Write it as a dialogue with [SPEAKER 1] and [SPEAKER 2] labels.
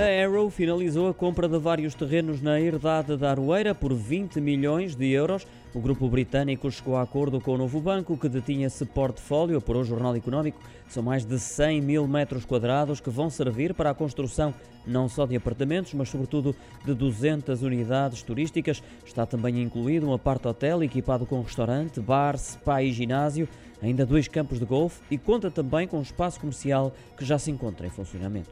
[SPEAKER 1] A Arrow finalizou a compra de vários terrenos na herdade da Aroeira por 20 milhões de euros. O grupo britânico chegou a acordo com o novo banco, que detinha esse portfólio, por o Jornal Económico. São mais de 100 mil metros quadrados que vão servir para a construção não só de apartamentos, mas sobretudo de 200 unidades turísticas. Está também incluído um apart-hotel equipado com restaurante, bar, spa e ginásio, ainda dois campos de golfe e conta também com um espaço comercial que já se encontra em funcionamento.